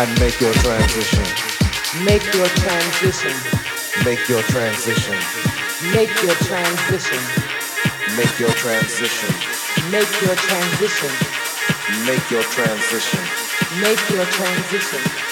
and make your transition. Make your transition. Make your transition. Make your transition. Make your transition. Make your transition. Make your transition. Make your transition.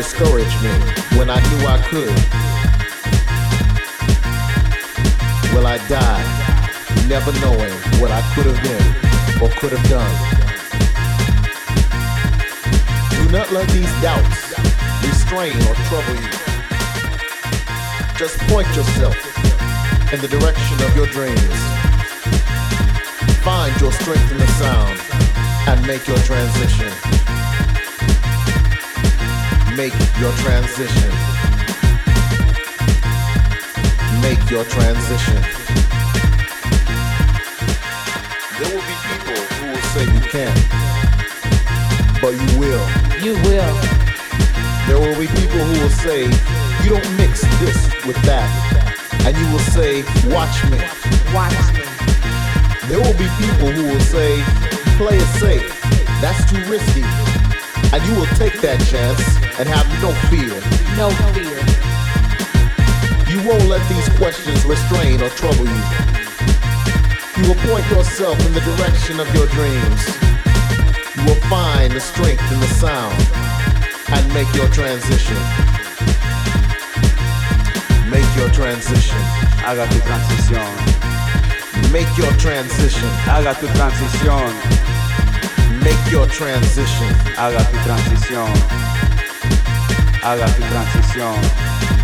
Discourage me when I knew I could. Will I die never knowing what I could have been or could have done? Do not let these doubts restrain or trouble you. Just point yourself in the direction of your dreams. Find your strength in the sound and make your transition make your transition. Make your transition. There will be people who will say you can't, but you will. You will. There will be people who will say you don't mix this with that, and you will say, watch me. Watch me. There will be people who will say, play it safe. That's too risky. And you will take that chance and have no fear. No fear. You won't let these questions restrain or trouble you. You will point yourself in the direction of your dreams. You will find the strength in the sound and make your transition. Make your transition. Haga tu transición. Make your transition. Haga tu transición. Make your transition. Haga tu transición haga tu transición.